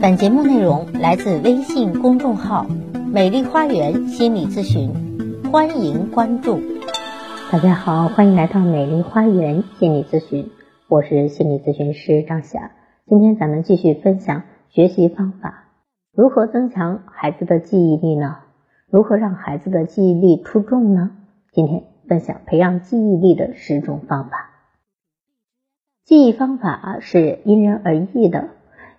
本节目内容来自微信公众号“美丽花园心理咨询”，欢迎关注。大家好，欢迎来到美丽花园心理咨询，我是心理咨询师张霞。今天咱们继续分享学习方法，如何增强孩子的记忆力呢？如何让孩子的记忆力出众呢？今天分享培养记忆力的十种方法。记忆方法是因人而异的。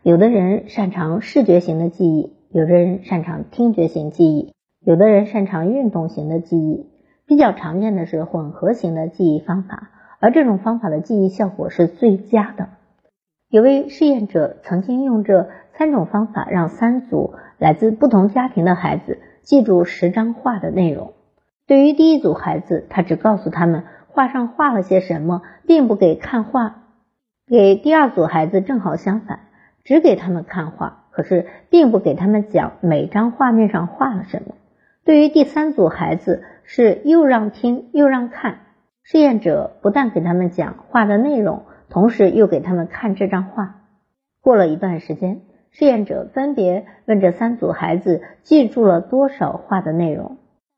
有的人擅长视觉型的记忆，有的人擅长听觉型记忆，有的人擅长运动型的记忆。比较常见的是混合型的记忆方法，而这种方法的记忆效果是最佳的。有位试验者曾经用这三种方法，让三组来自不同家庭的孩子记住十张画的内容。对于第一组孩子，他只告诉他们画上画了些什么，并不给看画；给第二组孩子正好相反。只给他们看画，可是并不给他们讲每张画面上画了什么。对于第三组孩子，是又让听又让看。试验者不但给他们讲画的内容，同时又给他们看这张画。过了一段时间，试验者分别问这三组孩子记住了多少画的内容。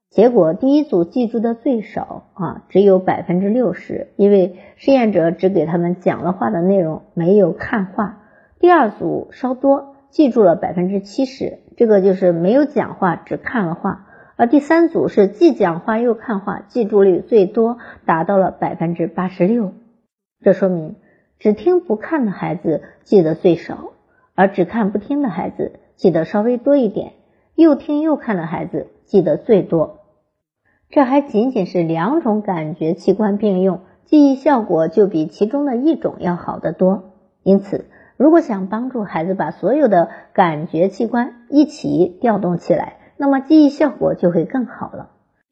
结果，第一组记住的最少啊，只有百分之六十，因为试验者只给他们讲了画的内容，没有看画。第二组稍多，记住了百分之七十，这个就是没有讲话，只看了画；而第三组是既讲话又看画，记住率最多，达到了百分之八十六。这说明只听不看的孩子记得最少，而只看不听的孩子记得稍微多一点，又听又看的孩子记得最多。这还仅仅是两种感觉器官并用，记忆效果就比其中的一种要好得多。因此。如果想帮助孩子把所有的感觉器官一起调动起来，那么记忆效果就会更好了。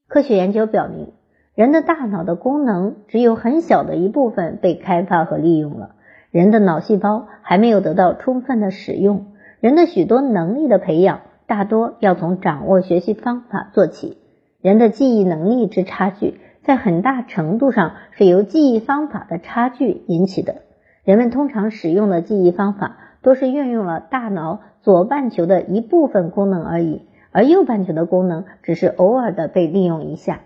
科学研究表明，人的大脑的功能只有很小的一部分被开发和利用了，人的脑细胞还没有得到充分的使用。人的许多能力的培养，大多要从掌握学习方法做起。人的记忆能力之差距，在很大程度上是由记忆方法的差距引起的。人们通常使用的记忆方法都是运用了大脑左半球的一部分功能而已，而右半球的功能只是偶尔的被利用一下。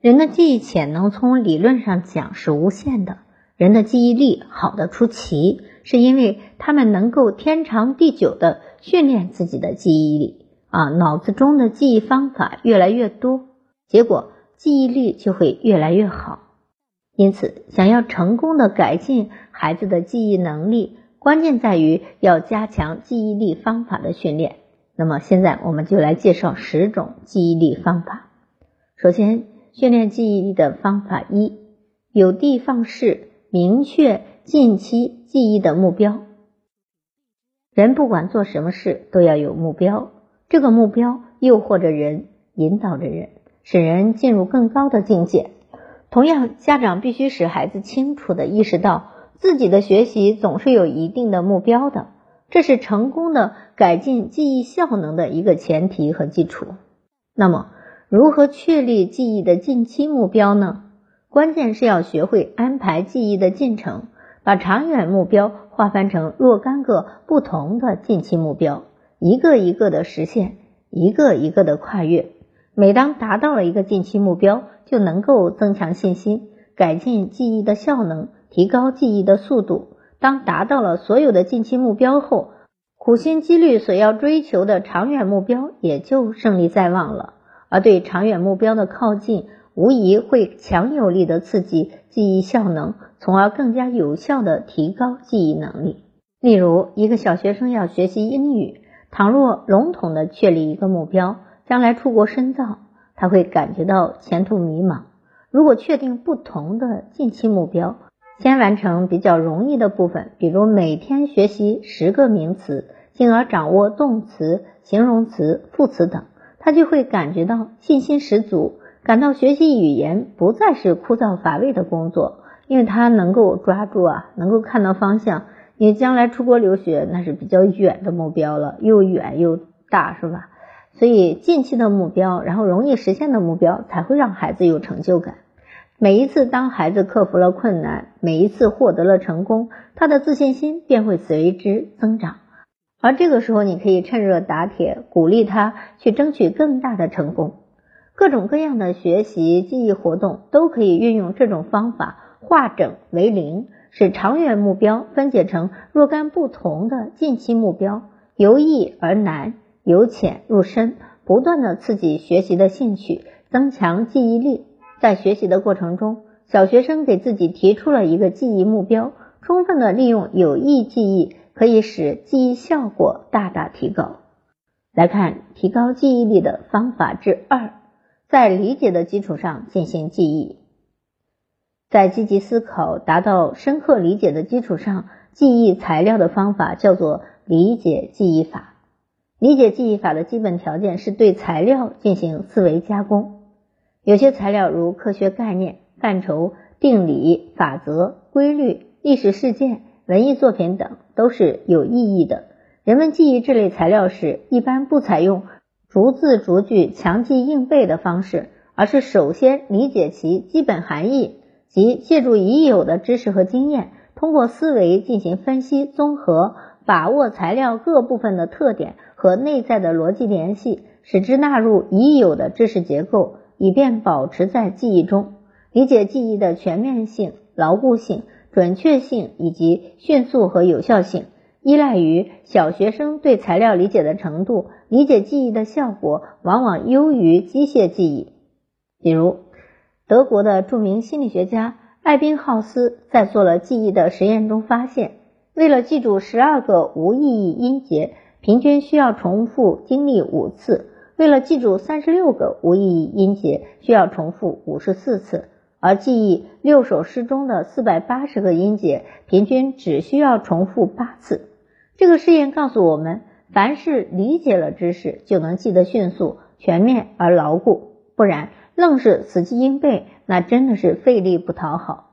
人的记忆潜能从理论上讲是无限的，人的记忆力好的出奇，是因为他们能够天长地久的训练自己的记忆力啊，脑子中的记忆方法越来越多，结果记忆力就会越来越好。因此，想要成功的改进孩子的记忆能力，关键在于要加强记忆力方法的训练。那么，现在我们就来介绍十种记忆力方法。首先，训练记忆力的方法一：有的放矢，明确近期记忆的目标。人不管做什么事都要有目标，这个目标诱惑着人，引导着人，使人进入更高的境界。同样，家长必须使孩子清楚的意识到，自己的学习总是有一定的目标的，这是成功的改进记忆效能的一个前提和基础。那么，如何确立记忆的近期目标呢？关键是要学会安排记忆的进程，把长远目标划分成若干个不同的近期目标，一个一个的实现，一个一个的跨越。每当达到了一个近期目标，就能够增强信心，改进记忆的效能，提高记忆的速度。当达到了所有的近期目标后，苦心积虑所要追求的长远目标也就胜利在望了。而对长远目标的靠近，无疑会强有力的刺激记忆效能，从而更加有效的提高记忆能力。例如，一个小学生要学习英语，倘若笼统的确立一个目标，将来出国深造。他会感觉到前途迷茫。如果确定不同的近期目标，先完成比较容易的部分，比如每天学习十个名词，进而掌握动词、形容词、副词等，他就会感觉到信心十足，感到学习语言不再是枯燥乏味的工作，因为他能够抓住啊，能够看到方向。因为将来出国留学那是比较远的目标了，又远又大，是吧？所以，近期的目标，然后容易实现的目标，才会让孩子有成就感。每一次当孩子克服了困难，每一次获得了成功，他的自信心便会随之增长。而这个时候，你可以趁热打铁，鼓励他去争取更大的成功。各种各样的学习记忆活动都可以运用这种方法，化整为零，使长远目标分解成若干不同的近期目标，由易而难，由浅入深，不断的刺激学习的兴趣，增强记忆力。在学习的过程中，小学生给自己提出了一个记忆目标，充分的利用有益记忆，可以使记忆效果大大提高。来看提高记忆力的方法之二。在理解的基础上进行记忆，在积极思考、达到深刻理解的基础上记忆材料的方法叫做理解记忆法。理解记忆法的基本条件是对材料进行思维加工。有些材料如科学概念、范畴、定理、法则、规律、历史事件、文艺作品等都是有意义的。人们记忆这类材料时，一般不采用。逐字逐句强记硬背的方式，而是首先理解其基本含义，即借助已有的知识和经验，通过思维进行分析综合，把握材料各部分的特点和内在的逻辑联系，使之纳入已有的知识结构，以便保持在记忆中。理解记忆的全面性、牢固性、准确性以及迅速和有效性。依赖于小学生对材料理解的程度，理解记忆的效果往往优于机械记忆。比如，德国的著名心理学家艾宾浩斯在做了记忆的实验中发现，为了记住十二个无意义音节，平均需要重复经历五次；为了记住三十六个无意义音节，需要重复五十四次。而记忆六首诗中的四百八十个音节，平均只需要重复八次。这个试验告诉我们，凡是理解了知识，就能记得迅速、全面而牢固；不然，愣是死记硬背，那真的是费力不讨好。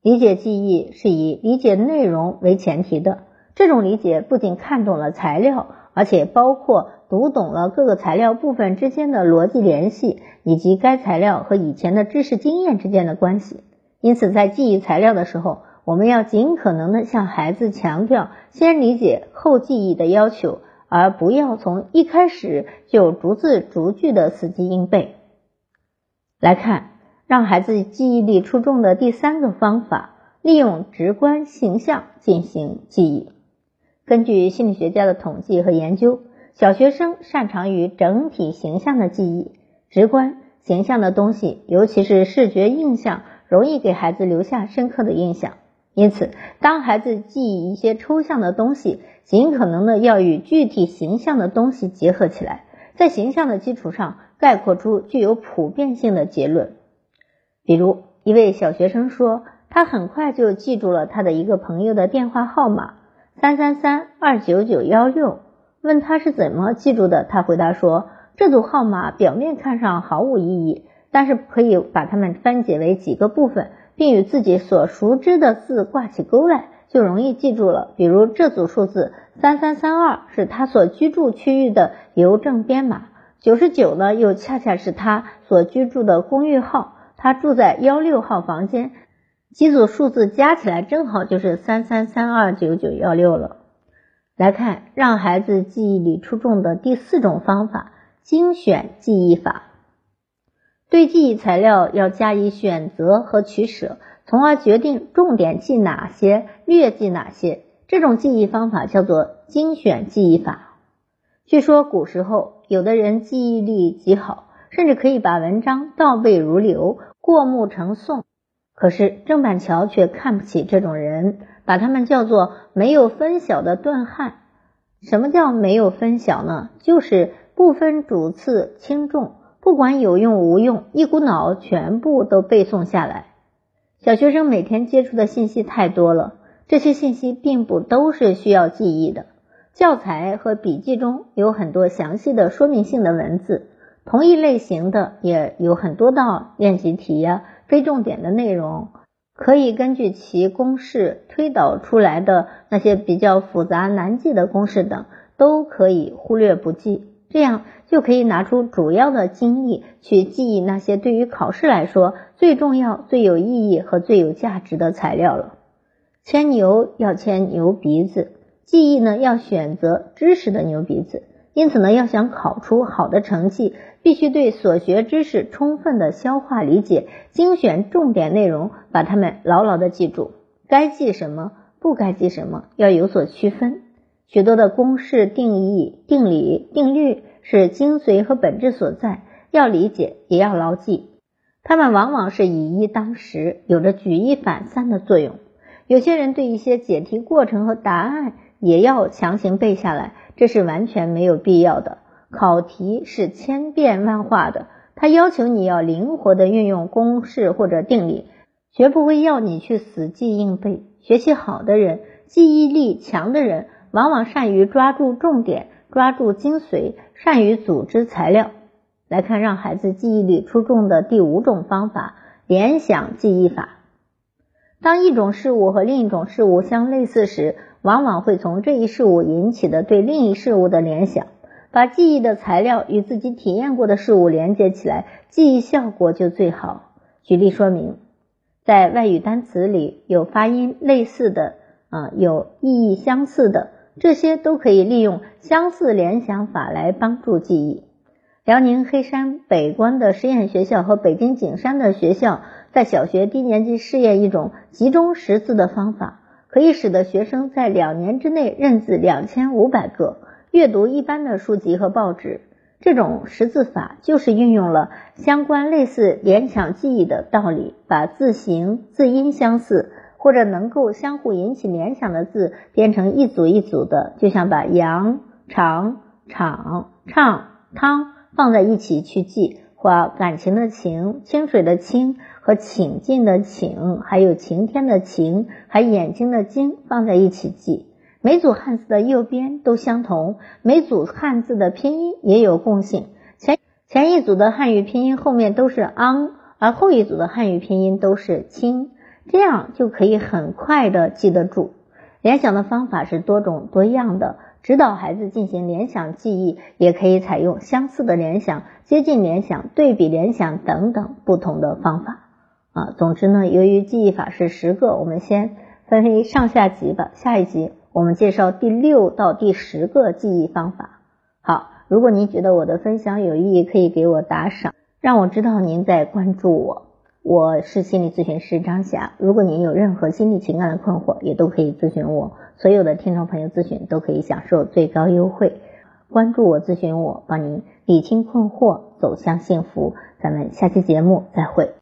理解记忆是以理解内容为前提的，这种理解不仅看懂了材料，而且包括读懂了各个材料部分之间的逻辑联系，以及该材料和以前的知识经验之间的关系。因此，在记忆材料的时候，我们要尽可能的向孩子强调先理解后记忆的要求，而不要从一开始就逐字逐句的死记硬背。来看，让孩子记忆力出众的第三个方法，利用直观形象进行记忆。根据心理学家的统计和研究，小学生擅长于整体形象的记忆，直观形象的东西，尤其是视觉印象，容易给孩子留下深刻的印象。因此，当孩子记忆一些抽象的东西，尽可能的要与具体形象的东西结合起来，在形象的基础上概括出具有普遍性的结论。比如，一位小学生说，他很快就记住了他的一个朋友的电话号码三三三二九九幺六。问他是怎么记住的，他回答说，这组号码表面看上毫无意义，但是可以把它们分解为几个部分。并与自己所熟知的字挂起钩来，就容易记住了。比如这组数字三三三二是他所居住区域的邮政编码，九十九呢又恰恰是他所居住的公寓号，他住在幺六号房间。几组数字加起来正好就是三三三二九九幺六了。来看让孩子记忆力出众的第四种方法——精选记忆法。对记忆材料要加以选择和取舍，从而决定重点记哪些，略记哪些。这种记忆方法叫做精选记忆法。据说古时候有的人记忆力极好，甚至可以把文章倒背如流，过目成诵。可是郑板桥却看不起这种人，把他们叫做没有分晓的钝汉。什么叫没有分晓呢？就是不分主次轻重。不管有用无用，一股脑全部都背诵下来。小学生每天接触的信息太多了，这些信息并不都是需要记忆的。教材和笔记中有很多详细的说明性的文字，同一类型的也有很多道练习题呀，非重点的内容，可以根据其公式推导出来的那些比较复杂难记的公式等，都可以忽略不计。这样就可以拿出主要的精力去记忆那些对于考试来说最重要、最有意义和最有价值的材料了。牵牛要牵牛鼻子，记忆呢要选择知识的牛鼻子，因此呢，要想考出好的成绩，必须对所学知识充分的消化理解，精选重点内容，把它们牢牢的记住。该记什么，不该记什么，要有所区分。许多的公式、定义、定理、定律是精髓和本质所在，要理解，也要牢记。它们往往是以一当十，有着举一反三的作用。有些人对一些解题过程和答案也要强行背下来，这是完全没有必要的。考题是千变万化的，它要求你要灵活的运用公式或者定理，绝不会要你去死记硬背。学习好的人，记忆力强的人，往往善于抓住重点，抓住精髓，善于组织材料。来看让孩子记忆力出众的第五种方法——联想记忆法。当一种事物和另一种事物相类似时，往往会从这一事物引起的对另一事物的联想，把记忆的材料与自己体验过的事物连接起来，记忆效果就最好。举例说明，在外语单词里有发音类似的啊，有意义相似的，这些都可以利用相似联想法来帮助记忆。辽宁黑山北关的实验学校和北京景山的学校。在小学低年级试验一种集中识字的方法，可以使得学生在两年之内认字两千五百个，阅读一般的书籍和报纸。这种识字法就是运用了相关类似联想记忆的道理，把字形、字音相似或者能够相互引起联想的字编成一组一组的，就像把羊、肠、场、唱、汤放在一起去记。或感情的情，清水的清和请进的请，还有晴天的晴，还眼睛的睛放在一起记。每组汉字的右边都相同，每组汉字的拼音也有共性。前前一组的汉语拼音后面都是 ang，而后一组的汉语拼音都是清，这样就可以很快的记得住。联想的方法是多种多样的。指导孩子进行联想记忆，也可以采用相似的联想、接近联想、对比联想等等不同的方法啊。总之呢，由于记忆法是十个，我们先分为上下集吧。下一集我们介绍第六到第十个记忆方法。好，如果您觉得我的分享有意义，可以给我打赏，让我知道您在关注我。我是心理咨询师张霞，如果您有任何心理情感的困惑，也都可以咨询我。所有的听众朋友咨询都可以享受最高优惠。关注我，咨询我，帮您理清困惑，走向幸福。咱们下期节目再会。